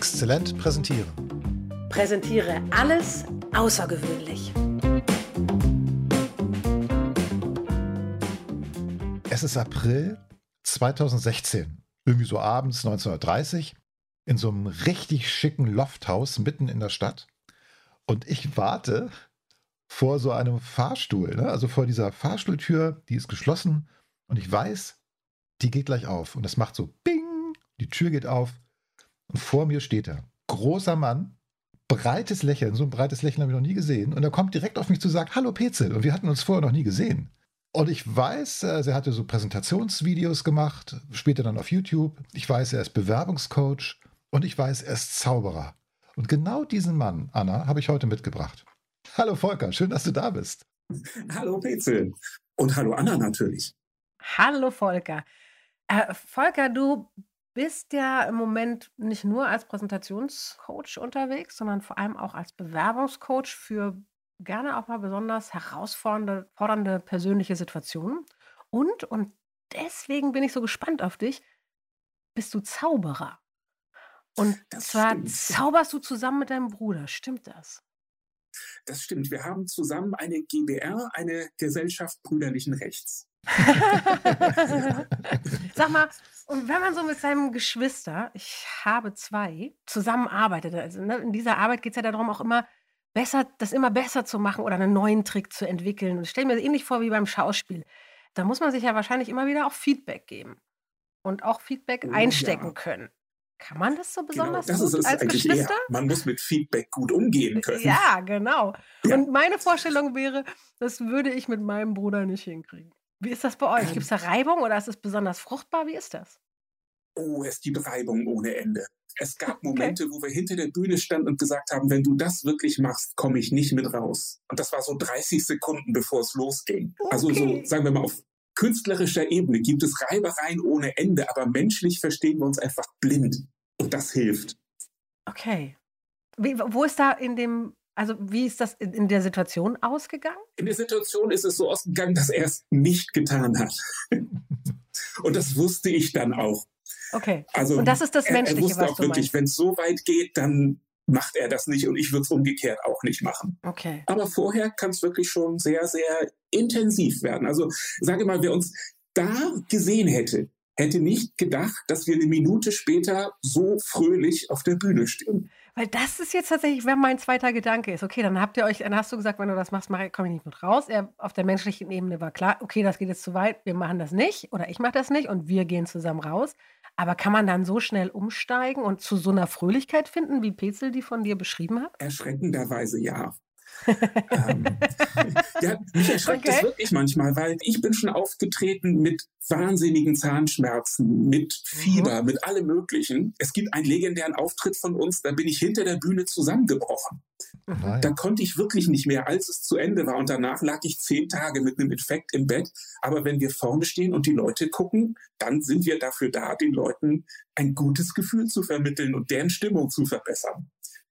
Exzellent präsentieren. Präsentiere alles außergewöhnlich. Es ist April 2016, irgendwie so abends 1930, in so einem richtig schicken Lofthaus mitten in der Stadt. Und ich warte vor so einem Fahrstuhl, ne? also vor dieser Fahrstuhltür, die ist geschlossen und ich weiß, die geht gleich auf. Und das macht so Bing, die Tür geht auf und vor mir steht er. Großer Mann, breites Lächeln, so ein breites Lächeln habe ich noch nie gesehen. Und er kommt direkt auf mich zu sagen, hallo Petzel. Und wir hatten uns vorher noch nie gesehen. Und ich weiß, also er hatte so Präsentationsvideos gemacht, später dann auf YouTube. Ich weiß, er ist Bewerbungscoach und ich weiß, er ist Zauberer. Und genau diesen Mann, Anna, habe ich heute mitgebracht. Hallo Volker, schön, dass du da bist. Hallo Petzel. Und hallo Anna natürlich. Hallo Volker. Äh, Volker, du bist ja im Moment nicht nur als Präsentationscoach unterwegs, sondern vor allem auch als Bewerbungscoach für gerne auch mal besonders herausfordernde fordernde persönliche Situationen. Und, und deswegen bin ich so gespannt auf dich, bist du Zauberer. Und Das zwar stimmt. zauberst du zusammen mit deinem Bruder, stimmt das? Das stimmt. Wir haben zusammen eine GBR, eine Gesellschaft brüderlichen Rechts. Sag mal, und wenn man so mit seinem Geschwister, ich habe zwei, zusammenarbeitet, also ne, in dieser Arbeit geht es ja darum, auch immer besser, das immer besser zu machen oder einen neuen Trick zu entwickeln. Und ich stelle mir das ähnlich vor wie beim Schauspiel. Da muss man sich ja wahrscheinlich immer wieder auch Feedback geben und auch Feedback Oh einstecken ja. können. Kann man das so Genau, besonders das ist gut als Geschwister? eher. Man muss mit Feedback gut umgehen können. Ja, genau. Ja. Und meine Vorstellung wäre, das würde ich mit meinem Bruder nicht hinkriegen. Wie ist das bei euch? Ähm. Gibt es da Reibung oder ist es besonders fruchtbar? Wie ist das? Oh, es gibt Reibung ohne Ende. Es gab Momente, wo wir hinter der Bühne standen und gesagt haben, wenn du das wirklich machst, komme ich nicht mit raus. Und das war so 30 Sekunden, bevor es losging. Also so, Okay. sagen wir mal, auf künstlerischer Ebene gibt es Reibereien ohne Ende, aber menschlich verstehen wir uns einfach blind. Und das hilft. Okay. Wie, wo ist da in dem, also wie ist das in, der Situation ausgegangen? In der Situation ist es so ausgegangen, dass er es nicht getan hat. Und das wusste ich dann auch. Okay. Also Und das ist das er, er Menschliche, wusste was auch du wirklich, wenn es so weit geht, dann macht er das nicht und ich würde es umgekehrt auch nicht machen. Okay. Aber vorher kann es wirklich schon sehr, sehr intensiv werden. Also sage mal, wer uns da gesehen hätte, hätte nicht gedacht, dass wir eine Minute später so fröhlich auf der Bühne stehen. Weil das ist jetzt tatsächlich, wer mein zweiter Gedanke ist. Okay, dann habt ihr euch, dann hast du gesagt, wenn du das machst, mach- komme ich nicht mit raus. Er, auf der menschlichen Ebene war klar, okay, das geht jetzt zu weit, wir machen das nicht oder ich mache das nicht und wir gehen zusammen raus. Aber kann man dann so schnell umsteigen und zu so einer Fröhlichkeit finden, wie Petzel die von dir beschrieben hat? Erschreckenderweise ja. Ähm, ja, mich erschreckt das Okay. wirklich manchmal, weil ich bin schon aufgetreten mit wahnsinnigen Zahnschmerzen, mit Fieber, mit allem Möglichen. Es gibt einen legendären Auftritt von uns, da bin ich hinter der Bühne zusammengebrochen. Nein. Da konnte ich wirklich nicht mehr, als es zu Ende war. Und danach lag ich zehn Tage mit einem Infekt im Bett. Aber wenn wir vorne stehen und die Leute gucken, dann sind wir dafür da, den Leuten ein gutes Gefühl zu vermitteln und deren Stimmung zu verbessern.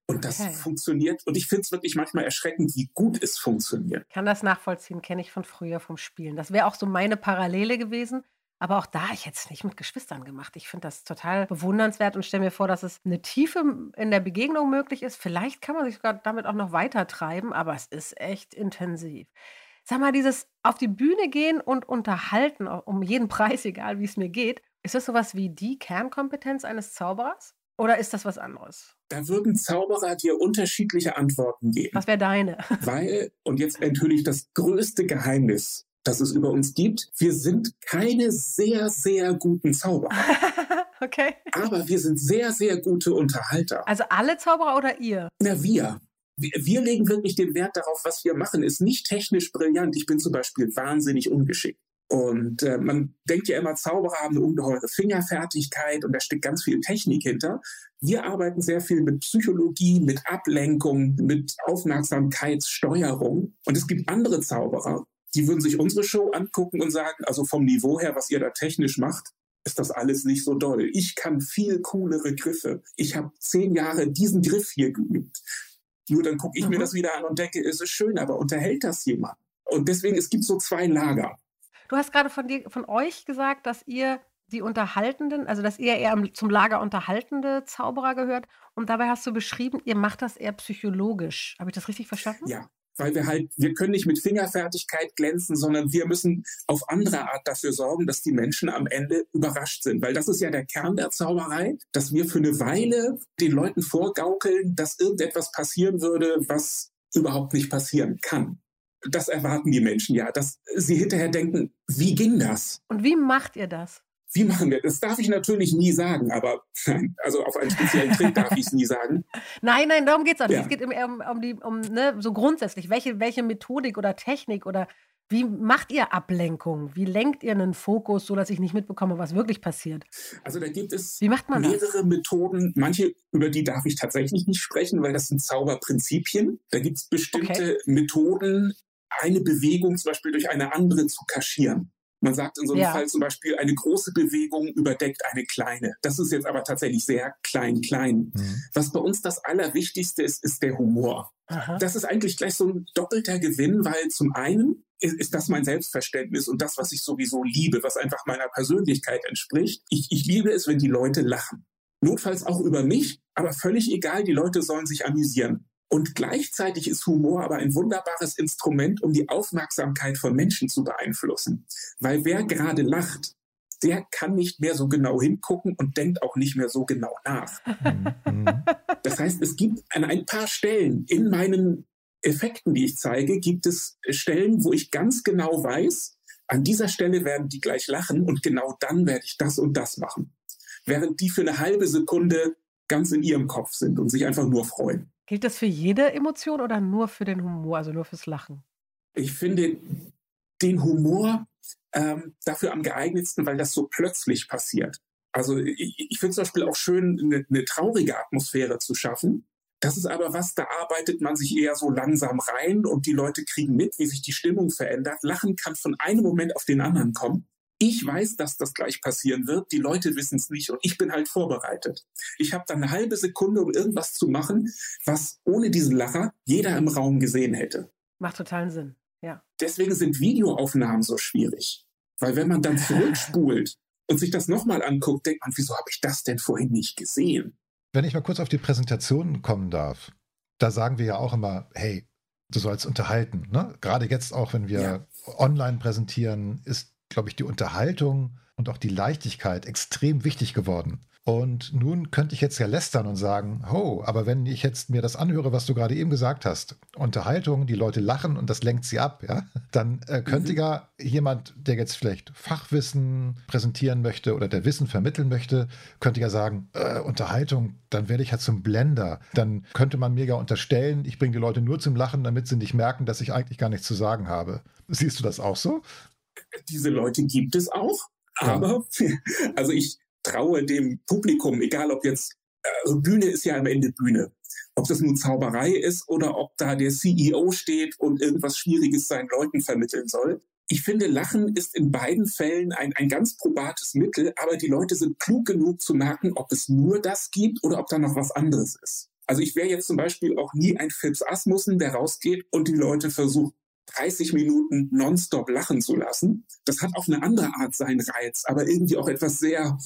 Und das Okay. funktioniert. Und ich finde es wirklich manchmal erschreckend, wie gut es funktioniert. kann das nachvollziehen, kenne ich von früher vom Spielen. Das wäre auch so meine Parallele gewesen. Aber auch da, ich hätte es nicht mit Geschwistern gemacht. Ich finde das total bewundernswert und stelle mir vor, dass es eine Tiefe in der Begegnung möglich ist. Vielleicht kann man sich sogar damit auch noch weiter treiben, aber es ist echt intensiv. Sag mal, dieses auf die Bühne gehen und unterhalten, um jeden Preis, egal wie es mir geht, ist das sowas wie die Kernkompetenz eines Zauberers? Oder ist das was anderes? Da würden Zauberer dir unterschiedliche Antworten geben. Was wäre deine? Weil, und jetzt enthülle ich das größte Geheimnis, das es über uns gibt, wir sind keine sehr, sehr guten Zauberer. okay. Aber wir sind sehr, sehr gute Unterhalter. Also alle Zauberer oder ihr? Na, wir. Wir wir legen wirklich den Wert darauf, was wir machen. Ist nicht technisch brillant. Ich bin zum Beispiel wahnsinnig ungeschickt. Und äh, man denkt ja immer, Zauberer haben eine ungeheure Fingerfertigkeit und da steckt ganz viel Technik hinter. Wir arbeiten sehr viel mit Psychologie, mit Ablenkung, mit Aufmerksamkeitssteuerung. Und es gibt andere Zauberer, die würden sich unsere Show angucken und sagen, also vom Niveau her, was ihr da technisch macht, ist das alles nicht so doll. Ich kann viel coolere Griffe. Ich habe zehn Jahre diesen Griff hier geübt. Nur dann gucke ich mir Mhm. das wieder an und denke, es ist schön, aber unterhält das jemand? Und deswegen, es gibt so zwei Lager. Du hast gerade von dir, von euch gesagt, dass ihr die Unterhaltenden, also dass ihr eher zum Lager unterhaltende Zauberer gehört. Und dabei hast du beschrieben, ihr macht das eher psychologisch. Habe ich das richtig verstanden? Ja, weil wir halt, wir können nicht mit Fingerfertigkeit glänzen, sondern wir müssen auf andere Art dafür sorgen, dass die Menschen am Ende überrascht sind. Weil das ist ja der Kern der Zauberei, dass wir für eine Weile den Leuten vorgaukeln, dass irgendetwas passieren würde, was überhaupt nicht passieren kann. Das erwarten die Menschen ja, dass sie hinterher denken, wie ging das? Und wie macht ihr das? Wie machen wir das? Darf ich natürlich nie sagen, aber also auf einen speziellen Trick darf ich es nie sagen. Nein, nein, darum geht es auch nicht. Ja. Es geht um, um, die, um ne, so grundsätzlich, welche, welche Methodik oder Technik oder wie macht ihr Ablenkung? Wie lenkt ihr einen Fokus, so dass ich nicht mitbekomme, was wirklich passiert? Also da gibt es mehrere das? Methoden. Manche, über die darf ich tatsächlich nicht sprechen, weil das sind Zauberprinzipien. Da gibt es bestimmte okay. Methoden, eine Bewegung zum Beispiel durch eine andere zu kaschieren. Man sagt in so einem ja. Fall zum Beispiel, eine große Bewegung überdeckt eine kleine. Das ist jetzt aber tatsächlich sehr klein, klein. Mhm. Was bei uns das Allerwichtigste ist, ist der Humor. Aha. Das ist eigentlich gleich so ein doppelter Gewinn, weil zum einen ist, ist, das mein Selbstverständnis und das, was ich sowieso liebe, was einfach meiner Persönlichkeit entspricht. Ich, ich liebe es, wenn die Leute lachen. Notfalls auch über mich, aber völlig egal, die Leute sollen sich amüsieren. Und gleichzeitig ist Humor aber ein wunderbares Instrument, um die Aufmerksamkeit von Menschen zu beeinflussen. Weil wer gerade lacht, der kann nicht mehr so genau hingucken und denkt auch nicht mehr so genau nach. Mhm. Das heißt, es gibt an ein paar Stellen in meinen Effekten, die ich zeige, gibt es Stellen, wo ich ganz genau weiß, an dieser Stelle werden die gleich lachen und genau dann werde ich das und das machen. Während die für eine halbe Sekunde ganz in ihrem Kopf sind und sich einfach nur freuen. Gilt das für jede Emotion oder nur für den Humor, also nur fürs Lachen? Ich finde den Humor ähm, dafür am geeignetsten, weil das so plötzlich passiert. Also ich, ich finde zum Beispiel auch schön, eine, eine traurige Atmosphäre zu schaffen. Das ist aber was, da arbeitet man sich eher so langsam rein und die Leute kriegen mit, wie sich die Stimmung verändert. Lachen kann von einem Moment auf den anderen kommen. Ich weiß, dass das gleich passieren wird. Die Leute wissen es nicht und ich bin halt vorbereitet. Ich habe dann eine halbe Sekunde, um irgendwas zu machen, was ohne diesen Lacher jeder im Raum gesehen hätte. Macht totalen Sinn, ja. Deswegen sind Videoaufnahmen so schwierig. Weil wenn man dann zurückspult und sich das nochmal anguckt, denkt man, wieso habe ich das denn vorhin nicht gesehen? Wenn ich mal kurz auf die Präsentation kommen darf, da sagen wir ja auch immer, hey, du sollst unterhalten. Ne? Gerade jetzt auch, wenn wir ja. online präsentieren, ist glaube ich, die Unterhaltung und auch die Leichtigkeit extrem wichtig geworden. Und nun könnte ich jetzt ja lästern und sagen, oh, aber wenn ich jetzt mir das anhöre, was du gerade eben gesagt hast, Unterhaltung, die Leute lachen und das lenkt sie ab, ja, dann äh, könnte mhm. ja jemand, der jetzt vielleicht Fachwissen präsentieren möchte oder der Wissen vermitteln möchte, könnte ja sagen, äh, Unterhaltung, dann werde ich ja zum Blender. Dann könnte man mir ja unterstellen, ich bringe die Leute nur zum Lachen, damit sie nicht merken, dass ich eigentlich gar nichts zu sagen habe. Siehst du das auch so? Diese Leute gibt es auch, aber also ich traue dem Publikum, egal ob jetzt also Bühne ist ja am Ende Bühne. Ob das nun Zauberei ist oder ob da der CEO steht und irgendwas Schwieriges seinen Leuten vermitteln soll. Ich finde, Lachen ist in beiden Fällen ein, ein ganz probates Mittel, aber die Leute sind klug genug zu merken, ob es nur das gibt oder ob da noch was anderes ist. Also ich wäre jetzt zum Beispiel auch nie ein Phipps Asmussen, der rausgeht und die Leute versucht 30 Minuten nonstop lachen zu lassen. Das hat auf eine andere Art seinen Reiz, aber irgendwie auch etwas sehr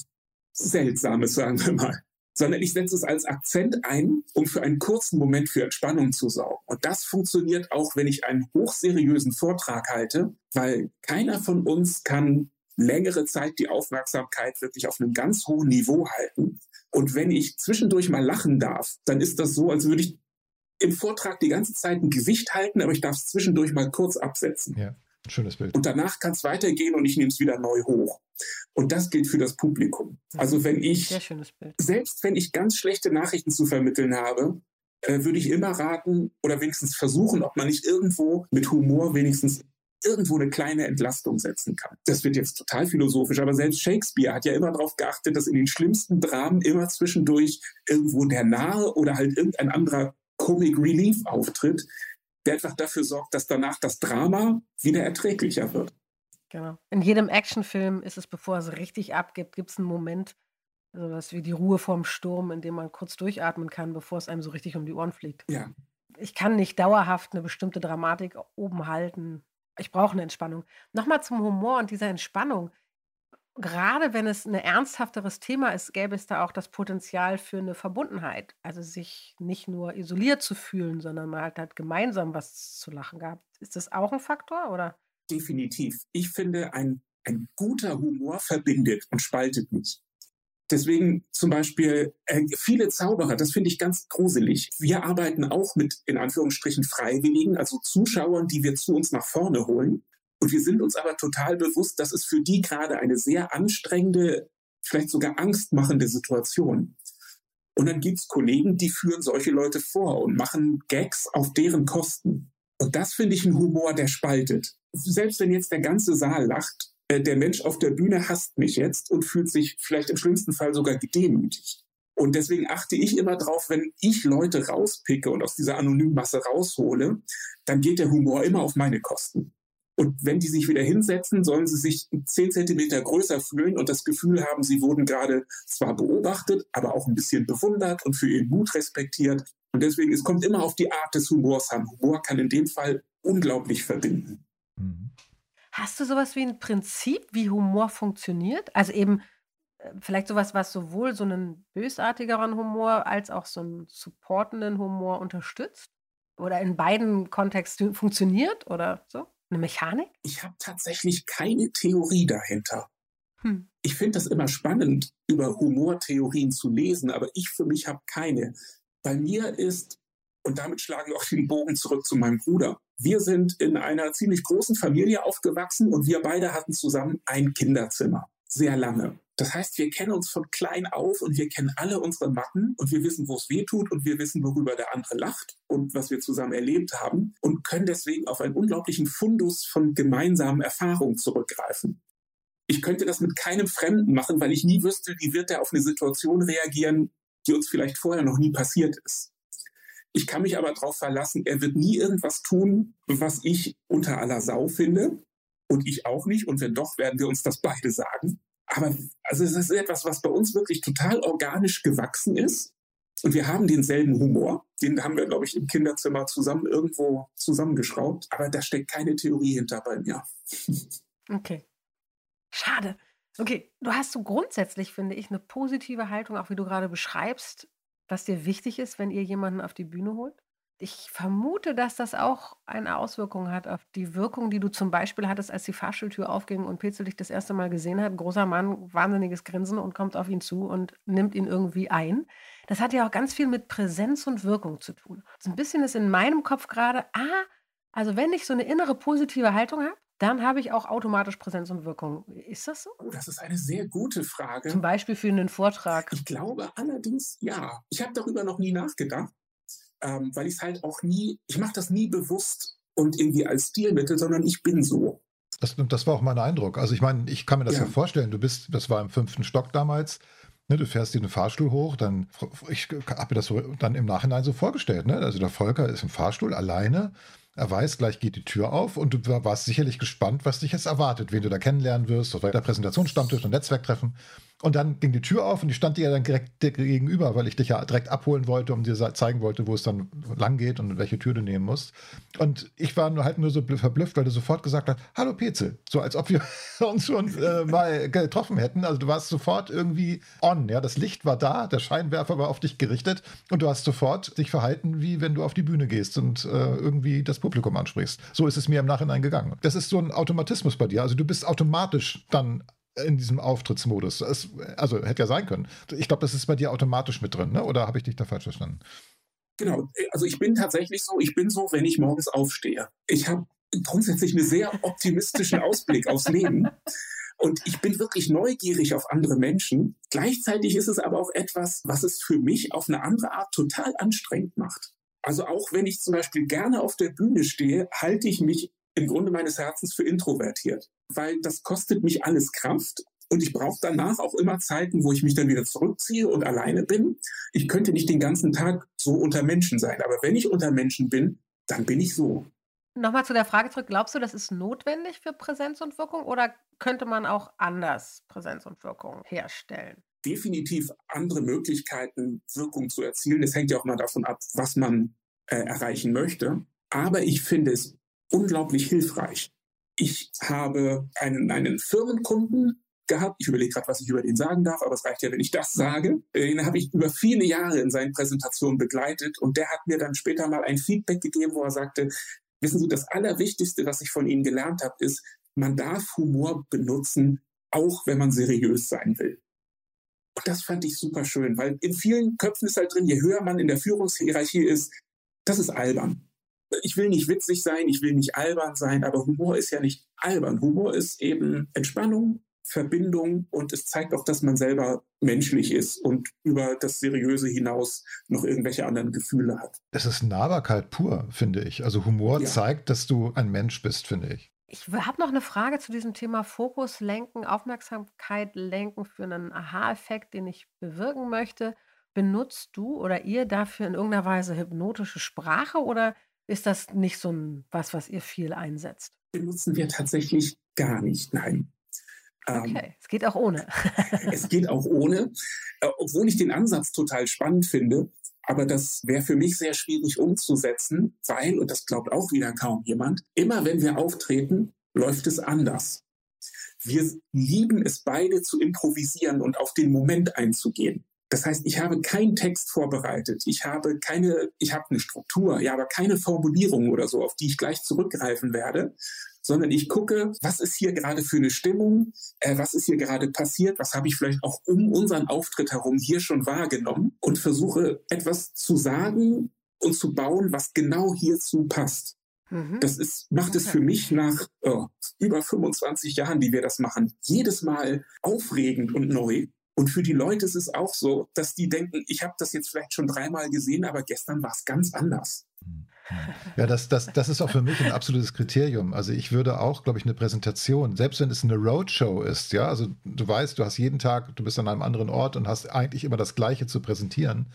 Seltsames, sagen wir mal. Sondern ich setze es als Akzent ein, um für einen kurzen Moment für Entspannung zu sorgen. Und das funktioniert auch, wenn ich einen hochseriösen Vortrag halte, weil keiner von uns kann längere Zeit die Aufmerksamkeit wirklich auf einem ganz hohen Niveau halten. Und wenn ich zwischendurch mal lachen darf, dann ist das so, als würde ich im Vortrag die ganze Zeit ein Gesicht halten, aber ich darf es zwischendurch mal kurz absetzen. Ja, schönes Bild. Und danach kann es weitergehen und ich nehme es wieder neu hoch. Und das gilt für das Publikum. Also wenn ich, selbst wenn ich ganz schlechte Nachrichten zu vermitteln habe, äh, würde ich immer raten oder wenigstens versuchen, ob man nicht irgendwo mit Humor wenigstens irgendwo eine kleine Entlastung setzen kann. Das wird jetzt total philosophisch, aber selbst Shakespeare hat ja immer darauf geachtet, dass in den schlimmsten Dramen immer zwischendurch irgendwo der Nahe oder halt irgendein anderer Comic Relief Auftritt, der einfach dafür sorgt, dass danach das Drama wieder erträglicher wird. Genau. In jedem Actionfilm ist es, bevor es richtig abgibt, gibt es einen Moment, also was wie die Ruhe vorm Sturm, in dem man kurz durchatmen kann, bevor es einem so richtig um die Ohren fliegt. Ja. Ich kann nicht dauerhaft eine bestimmte Dramatik oben halten. Ich brauche eine Entspannung. Nochmal zum Humor und dieser Entspannung. Gerade wenn es ein ernsthafteres Thema ist, gäbe es da auch das Potenzial für eine Verbundenheit. Also, sich nicht nur isoliert zu fühlen, sondern man halt halt gemeinsam was zu lachen gehabt. Ist das auch ein Faktor, oder? Definitiv. Ich finde, ein ein guter Humor verbindet und spaltet nicht. Deswegen zum Beispiel äh, viele Zauberer, das finde ich ganz gruselig. Wir arbeiten auch mit in Anführungsstrichen Freiwilligen, also Zuschauern, die wir zu uns nach vorne holen. Und wir sind uns aber total bewusst, dass es für die gerade eine sehr anstrengende, vielleicht sogar angstmachende Situation. Und dann gibt's Kollegen, die führen solche Leute vor und machen Gags auf deren Kosten. Und das finde ich ein Humor, der spaltet. Selbst wenn jetzt der ganze Saal lacht, äh, der Mensch auf der Bühne hasst mich jetzt und fühlt sich vielleicht im schlimmsten Fall sogar gedemütigt. Und deswegen achte ich immer drauf, wenn ich Leute rauspicke und aus dieser anonymen Masse raushole, dann geht der Humor immer auf meine Kosten. Und wenn die sich wieder hinsetzen, sollen sie sich zehn Zentimeter größer fühlen und das Gefühl haben, sie wurden gerade zwar beobachtet, aber auch ein bisschen bewundert und für ihren Mut respektiert. Und deswegen, es kommt immer auf die Art des Humors an. Humor kann in dem Fall unglaublich verbinden. Mhm. Hast du sowas wie ein Prinzip, wie Humor funktioniert? Also eben äh, vielleicht sowas, was sowohl so einen bösartigeren Humor als auch so einen supportenden Humor unterstützt? Oder in beiden Kontexten funktioniert oder so? Eine Mechanik? Ich habe tatsächlich keine Theorie dahinter. Hm. Ich finde das immer spannend, über Humortheorien zu lesen, aber ich für mich habe keine. Bei mir ist und damit schlagen wir auch den Bogen zurück zu meinem Bruder. Wir sind in einer ziemlich großen Familie aufgewachsen und wir beide hatten zusammen ein Kinderzimmer. Sehr lange. Das heißt, wir kennen uns von klein auf und wir kennen alle unsere Macken und wir wissen, wo es weh tut und wir wissen, worüber der andere lacht und was wir zusammen erlebt haben und können deswegen auf einen unglaublichen Fundus von gemeinsamen Erfahrungen zurückgreifen. Ich könnte das mit keinem Fremden machen, weil ich nie wüsste, wie wird er auf eine Situation reagieren, die uns vielleicht vorher noch nie passiert ist. Ich kann mich aber darauf verlassen, er wird nie irgendwas tun, was ich unter aller Sau finde. Und ich auch nicht. Und wenn doch, werden wir uns das beide sagen. Aber also es ist etwas, was bei uns wirklich total organisch gewachsen ist. Und wir haben denselben Humor. Den haben wir, glaube ich, im Kinderzimmer zusammen irgendwo zusammengeschraubt. Aber da steckt keine Theorie hinter bei mir. Okay. Schade. Okay, du hast so grundsätzlich, finde ich, eine positive Haltung, auch wie du gerade beschreibst, was dir wichtig ist, wenn ihr jemanden auf die Bühne holt? Ich vermute, dass das auch eine Auswirkung hat auf die Wirkung, die du zum Beispiel hattest, als die Fahrstuhltür aufging und Petzel dich das erste Mal gesehen hat. Ein großer Mann, wahnsinniges Grinsen und kommt auf ihn zu und nimmt ihn irgendwie ein. Das hat ja auch ganz viel mit Präsenz und Wirkung zu tun. So ein bisschen ist in meinem Kopf gerade, ah, also wenn ich so eine innere positive Haltung habe, dann habe ich auch automatisch Präsenz und Wirkung. Ist das so? Oh, das ist eine sehr gute Frage. Zum Beispiel für einen Vortrag. Ich glaube allerdings ja. Ich habe darüber noch nie nachgedacht, ähm, weil ich es halt auch nie, ich mache das nie bewusst und irgendwie als Stilmittel, sondern ich bin so. Das, das war auch mein Eindruck. Also ich meine, ich kann mir das ja. ja vorstellen. Du bist, das war im fünften Stock damals. Ne, du fährst den Fahrstuhl hoch, dann ich habe mir das so, dann im Nachhinein so vorgestellt. Ne? Also der Volker ist im Fahrstuhl alleine er weiß, gleich geht die Tür auf und du warst sicherlich gespannt, was dich jetzt erwartet, wen du da kennenlernen wirst, oder der Präsentationsstammtisch und Netzwerktreffen. Und dann ging die Tür auf und ich stand dir dann direkt gegenüber, weil ich dich ja direkt abholen wollte, um dir zeigen wollte, wo es dann lang geht und welche Tür du nehmen musst. Und ich war nur halt nur so verblüfft, weil du sofort gesagt hast, hallo Petzel, so als ob wir uns schon äh, mal getroffen hätten. Also du warst sofort irgendwie on, ja, das Licht war da, der Scheinwerfer war auf dich gerichtet und du hast sofort dich verhalten, wie wenn du auf die Bühne gehst und äh, irgendwie das Publikum ansprichst. So ist es mir im Nachhinein gegangen. Das ist so ein Automatismus bei dir. Also du bist automatisch dann in diesem Auftrittsmodus. Es, also hätte ja sein können. Ich glaube, das ist bei dir automatisch mit drin, ne? oder habe ich dich da falsch verstanden? Genau, also ich bin tatsächlich so, ich bin so, wenn ich morgens aufstehe. Ich habe grundsätzlich einen sehr optimistischen Ausblick aufs Leben. Und ich bin wirklich neugierig auf andere Menschen. Gleichzeitig ist es aber auch etwas, was es für mich auf eine andere Art total anstrengend macht. Also auch wenn ich zum Beispiel gerne auf der Bühne stehe, halte ich mich im Grunde meines Herzens für introvertiert, weil das kostet mich alles Kraft und ich brauche danach auch immer Zeiten, wo ich mich dann wieder zurückziehe und alleine bin. Ich könnte nicht den ganzen Tag so unter Menschen sein, aber wenn ich unter Menschen bin, dann bin ich so. Nochmal zu der Frage zurück, glaubst du, das ist notwendig für Präsenz und Wirkung oder könnte man auch anders Präsenz und Wirkung herstellen? Definitiv andere Möglichkeiten, Wirkung zu erzielen. Es hängt ja auch mal davon ab, was man äh, erreichen möchte. Aber ich finde es unglaublich hilfreich. Ich habe einen, einen Firmenkunden, gehabt. Ich überlege gerade, was ich über den sagen darf, aber es reicht ja, wenn ich das sage. Den habe ich über viele Jahre in seinen Präsentationen begleitet und der hat mir dann später mal ein Feedback gegeben, wo er sagte, wissen Sie, das Allerwichtigste, was ich von Ihnen gelernt habe, ist, man darf Humor benutzen, auch wenn man seriös sein will. Und das fand ich super schön, weil in vielen Köpfen ist halt drin, je höher man in der Führungshierarchie ist, das ist albern. Ich will nicht witzig sein, ich will nicht albern sein, aber Humor ist ja nicht albern. Humor ist eben Entspannung, Verbindung und es zeigt auch, dass man selber menschlich ist und über das Seriöse hinaus noch irgendwelche anderen Gefühle hat. Es ist Nahbarkeit pur, finde ich. Also Humor ja. zeigt, dass du ein Mensch bist, finde ich. Ich habe noch eine Frage zu diesem Thema Fokus lenken, Aufmerksamkeit lenken für einen Aha-Effekt, den ich bewirken möchte. Benutzt du oder ihr dafür in irgendeiner Weise hypnotische Sprache oder ist das nicht so ein was, was ihr viel einsetzt? Benutzen wir tatsächlich gar nicht, nein. Ähm, okay, es geht auch ohne. es geht auch ohne, äh, obwohl ich den Ansatz total spannend finde. Aber das wäre für mich sehr schwierig umzusetzen, weil, und das glaubt auch wieder kaum jemand, immer wenn wir auftreten, läuft es anders. Wir lieben es beide zu improvisieren und auf den Moment einzugehen. Das heißt, ich habe keinen Text vorbereitet. Ich habe keine, ich habe eine Struktur, ja, aber keine Formulierung oder so, auf die ich gleich zurückgreifen werde, sondern ich gucke, was ist hier gerade für eine Stimmung, äh, was ist hier gerade passiert, was habe ich vielleicht auch um unseren Auftritt herum hier schon wahrgenommen und versuche etwas zu sagen und zu bauen, was genau hierzu passt. Mhm. Das ist, macht es für mich nach oh, über 25 Jahren, die wir das machen, jedes Mal aufregend und neu. Und für die Leute ist es auch so, dass die denken, ich habe das jetzt vielleicht schon dreimal gesehen, aber gestern war es ganz anders. Ja, das, das, das ist auch für mich ein absolutes Kriterium. Also ich würde auch, glaube ich, eine Präsentation, selbst wenn es eine Roadshow ist, ja, also du weißt, du hast jeden Tag, du bist an einem anderen Ort und hast eigentlich immer das Gleiche zu präsentieren.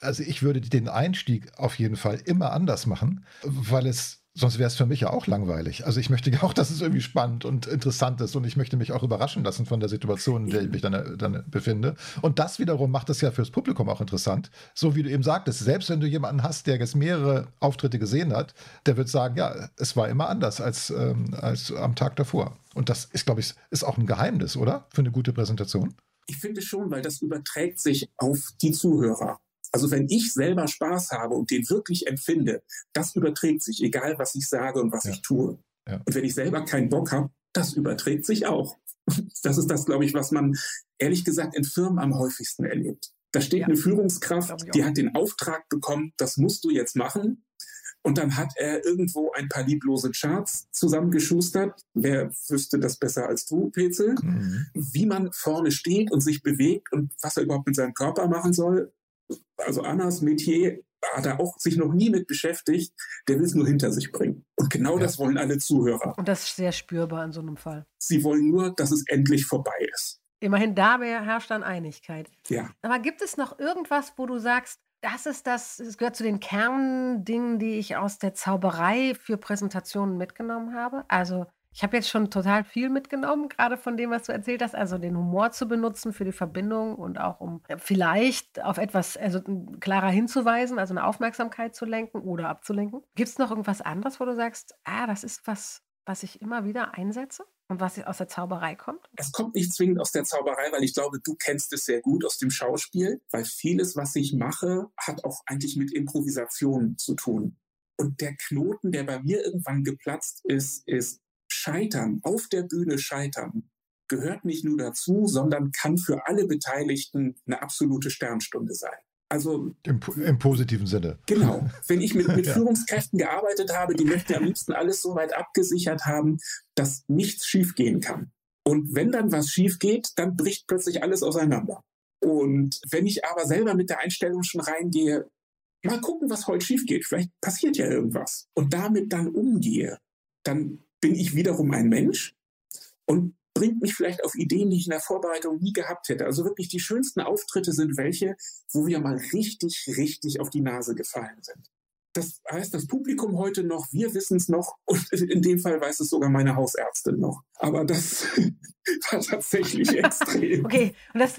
Also ich würde den Einstieg auf jeden Fall immer anders machen, weil es Sonst wäre es für mich ja auch langweilig. Also ich möchte ja auch, dass es irgendwie spannend und interessant ist und ich möchte mich auch überraschen lassen von der Situation, in der ich mich dann, dann befinde. Und das wiederum macht es ja fürs Publikum auch interessant. So wie du eben sagtest, selbst wenn du jemanden hast, der jetzt mehrere Auftritte gesehen hat, der wird sagen, ja, es war immer anders als, ähm, als am Tag davor. Und das ist, glaube ich, ist auch ein Geheimnis, oder? Für eine gute Präsentation. Ich finde schon, weil das überträgt sich auf die Zuhörer. Also wenn ich selber Spaß habe und den wirklich empfinde, das überträgt sich, egal was ich sage und was ja. ich tue. Ja. Und wenn ich selber keinen Bock habe, das überträgt sich auch. Das ist das, glaube ich, was man ehrlich gesagt in Firmen am häufigsten erlebt. Da steht ja. eine Führungskraft, die hat den Auftrag bekommen, das musst du jetzt machen. Und dann hat er irgendwo ein paar lieblose Charts zusammengeschustert. Wer wüsste das besser als du, Petzel? Mhm. Wie man vorne steht und sich bewegt und was er überhaupt mit seinem Körper machen soll also Annas Metier hat er auch sich noch nie mit beschäftigt, der will es nur hinter sich bringen. Und genau ja. das wollen alle Zuhörer. Und das ist sehr spürbar in so einem Fall. Sie wollen nur, dass es endlich vorbei ist. Immerhin da herrscht dann Einigkeit. Ja. Aber gibt es noch irgendwas, wo du sagst, das ist das, es gehört zu den Kerndingen, die ich aus der Zauberei für Präsentationen mitgenommen habe? Also ich habe jetzt schon total viel mitgenommen, gerade von dem, was du erzählt hast. Also den Humor zu benutzen für die Verbindung und auch um vielleicht auf etwas also klarer hinzuweisen, also eine Aufmerksamkeit zu lenken oder abzulenken. Gibt es noch irgendwas anderes, wo du sagst, ah, das ist was, was ich immer wieder einsetze? Und was aus der Zauberei kommt? Es kommt nicht zwingend aus der Zauberei, weil ich glaube, du kennst es sehr gut aus dem Schauspiel, weil vieles, was ich mache, hat auch eigentlich mit Improvisation zu tun. Und der Knoten, der bei mir irgendwann geplatzt ist, ist, Scheitern, auf der Bühne scheitern, gehört nicht nur dazu, sondern kann für alle Beteiligten eine absolute Sternstunde sein. Also im, im positiven Sinne. Genau. Wenn ich mit, mit ja. Führungskräften gearbeitet habe, die möchten am liebsten alles so weit abgesichert haben, dass nichts schiefgehen kann. Und wenn dann was schief geht, dann bricht plötzlich alles auseinander. Und wenn ich aber selber mit der Einstellung schon reingehe, mal gucken, was heute schief geht, vielleicht passiert ja irgendwas und damit dann umgehe, dann bin ich wiederum ein Mensch und bringt mich vielleicht auf Ideen, die ich in der Vorbereitung nie gehabt hätte. Also wirklich die schönsten Auftritte sind welche, wo wir mal richtig, richtig auf die Nase gefallen sind. Das heißt das Publikum heute noch, wir wissen es noch und in dem Fall weiß es sogar meine Hausärztin noch. Aber das war tatsächlich extrem. Okay, und das,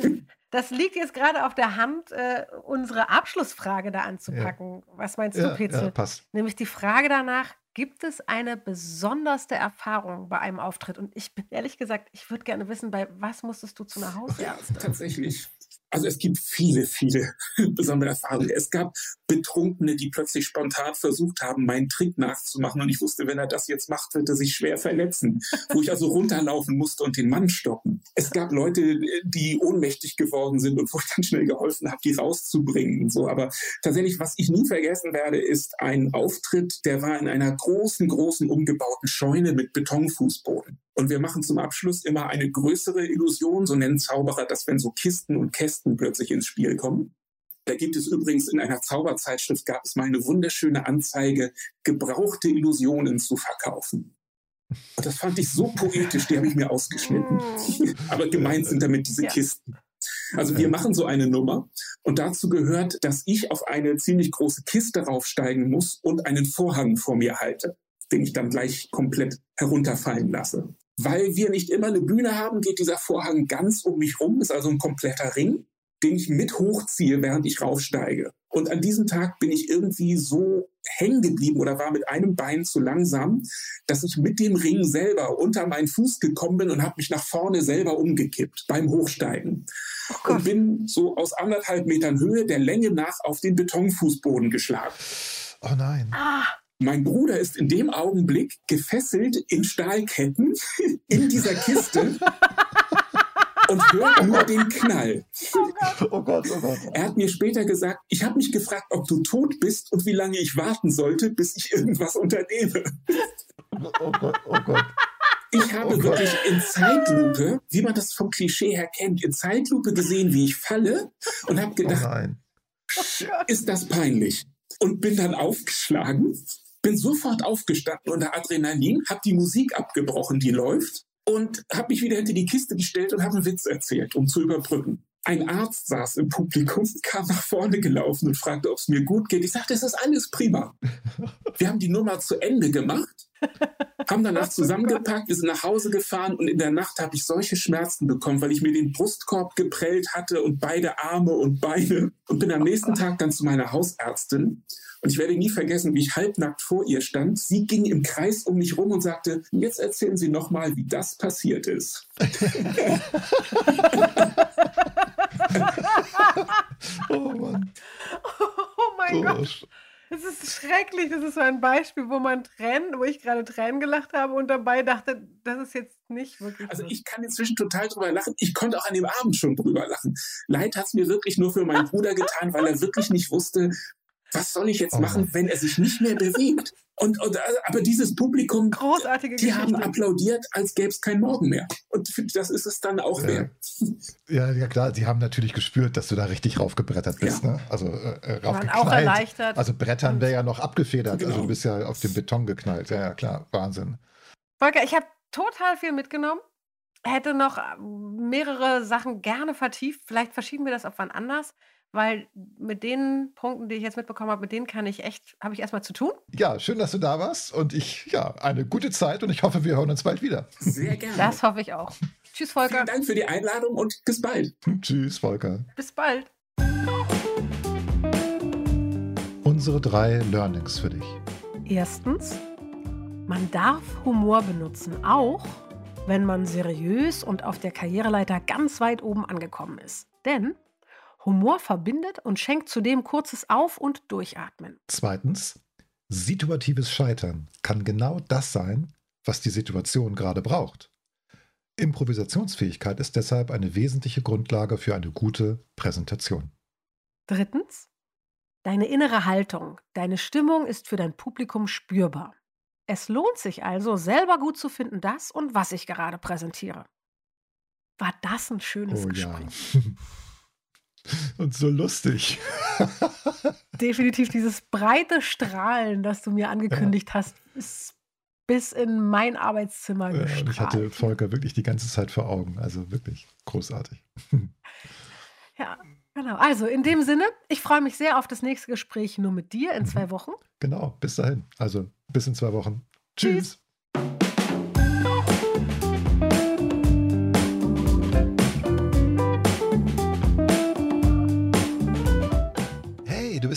das liegt jetzt gerade auf der Hand, äh, unsere Abschlussfrage da anzupacken. Ja. Was meinst du, ja, Petzel? Ja, passt. Nämlich die Frage danach, Gibt es eine besonderste Erfahrung bei einem Auftritt? Und ich bin ehrlich gesagt, ich würde gerne wissen, bei was musstest du zu einer Hausärztin? Ja, tatsächlich. Also es gibt viele, viele besondere Erfahrungen. Es gab Betrunkene, die plötzlich spontan versucht haben, meinen Trick nachzumachen. Und ich wusste, wenn er das jetzt macht, wird er sich schwer verletzen. Wo ich also runterlaufen musste und den Mann stoppen. Es gab Leute, die ohnmächtig geworden sind und wo ich dann schnell geholfen habe, die rauszubringen. so. Aber tatsächlich, was ich nie vergessen werde, ist ein Auftritt, der war in einer großen, großen umgebauten Scheune mit Betonfußboden. Und wir machen zum Abschluss immer eine größere Illusion, so nennen Zauberer das, wenn so Kisten und Kästen plötzlich ins Spiel kommen. Da gibt es übrigens in einer Zauberzeitschrift gab es mal eine wunderschöne Anzeige, gebrauchte Illusionen zu verkaufen. Und das fand ich so poetisch, die habe ich mir ausgeschnitten. Aber gemeint sind damit diese. Kisten. Also wir machen so eine Nummer und dazu gehört, dass ich auf eine ziemlich große Kiste raufsteigen muss und einen Vorhang vor mir halte, den ich dann gleich komplett herunterfallen lasse. Weil wir nicht immer eine Bühne haben, geht dieser Vorhang ganz um mich rum, ist also ein kompletter Ring, den ich mit hochziehe, während ich raufsteige. Und an diesem Tag bin ich irgendwie so hängen geblieben oder war mit einem Bein zu langsam, dass ich mit dem Ring selber unter meinen Fuß gekommen bin und habe mich nach vorne selber umgekippt beim Hochsteigen. Oh und bin so aus anderthalb Metern Höhe der Länge nach auf den Betonfußboden geschlagen. Oh nein. Ah. Mein Bruder ist in dem Augenblick gefesselt in Stahlketten in dieser Kiste und hört nur den Knall. Oh Gott, oh Gott. Er hat mir später gesagt, ich habe mich gefragt, ob du tot bist und wie lange ich warten sollte, bis ich irgendwas unternehme. Oh Gott, oh Gott. Ich habe oh wirklich in Zeitlupe, wie man das vom Klischee her kennt, in Zeitlupe gesehen, wie ich falle und habe gedacht, oh ist das peinlich? Und bin dann aufgeschlagen bin sofort aufgestanden unter Adrenalin, habe die Musik abgebrochen, die läuft, und habe mich wieder hinter die Kiste gestellt und habe einen Witz erzählt, um zu überbrücken. Ein Arzt saß im Publikum, kam nach vorne gelaufen und fragte, ob es mir gut geht. Ich sagte, es ist alles prima. Wir haben die Nummer zu Ende gemacht, haben danach zusammengepackt, wir sind nach Hause gefahren und in der Nacht habe ich solche Schmerzen bekommen, weil ich mir den Brustkorb geprellt hatte und beide Arme und Beine und bin am nächsten Tag dann zu meiner Hausärztin und ich werde nie vergessen, wie ich halbnackt vor ihr stand. Sie ging im Kreis um mich rum und sagte, jetzt erzählen Sie nochmal, wie das passiert ist. oh Mann. Oh mein oh. Gott. Das ist schrecklich. Das ist so ein Beispiel, wo man Tränen, wo ich gerade Tränen gelacht habe und dabei dachte, das ist jetzt nicht wirklich. Also ich kann inzwischen total drüber lachen. Ich konnte auch an dem Abend schon drüber lachen. Leid hat es mir wirklich nur für meinen Bruder getan, weil er wirklich nicht wusste, was soll ich jetzt oh. machen, wenn er sich nicht mehr bewegt? Und, und, aber dieses Publikum, Großartige die haben applaudiert, als gäbe es kein Morgen mehr. Und das ist es dann auch wert. Ja, ja, klar, die haben natürlich gespürt, dass du da richtig raufgebrettert bist. Ja. Ne? Also äh, äh. Auch erleichtert. Also Brettern wäre ja noch abgefedert. Genau. Also du bist ja auf den Beton geknallt. Ja, ja, klar, Wahnsinn. Volker, ich habe total viel mitgenommen. Hätte noch mehrere Sachen gerne vertieft. Vielleicht verschieben wir das auf wann anders weil mit den Punkten, die ich jetzt mitbekommen habe, mit denen kann ich echt, habe ich erstmal zu tun. Ja, schön, dass du da warst und ich, ja, eine gute Zeit und ich hoffe, wir hören uns bald wieder. Sehr gerne. Das hoffe ich auch. Tschüss, Volker. Vielen Dank für die Einladung und bis bald. Tschüss, Volker. Bis bald. Unsere drei Learnings für dich. Erstens, man darf Humor benutzen, auch wenn man seriös und auf der Karriereleiter ganz weit oben angekommen ist. Denn Humor verbindet und schenkt zudem kurzes Auf- und Durchatmen. Zweitens, situatives Scheitern kann genau das sein, was die Situation gerade braucht. Improvisationsfähigkeit ist deshalb eine wesentliche Grundlage für eine gute Präsentation. Drittens, deine innere Haltung, deine Stimmung ist für dein Publikum spürbar. Es lohnt sich also, selber gut zu finden, das und was ich gerade präsentiere. War das ein schönes oh, Gespräch? Ja. Und so lustig. Definitiv dieses breite Strahlen, das du mir angekündigt ja. hast, ist bis in mein Arbeitszimmer ja, gestrahlt. ich hatte Volker wirklich die ganze Zeit vor Augen. Also wirklich großartig. Ja, genau. Also in dem Sinne, ich freue mich sehr auf das nächste Gespräch nur mit dir in zwei mhm. Wochen. Genau, bis dahin. Also bis in zwei Wochen. Tschüss. Tschüss.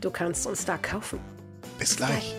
Du kannst uns da kaufen. Bis gleich.